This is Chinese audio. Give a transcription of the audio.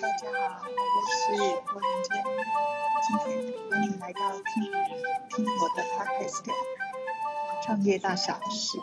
大家好，我是郭仁杰，今天欢迎来到听听我的 podcast《创业大小事》。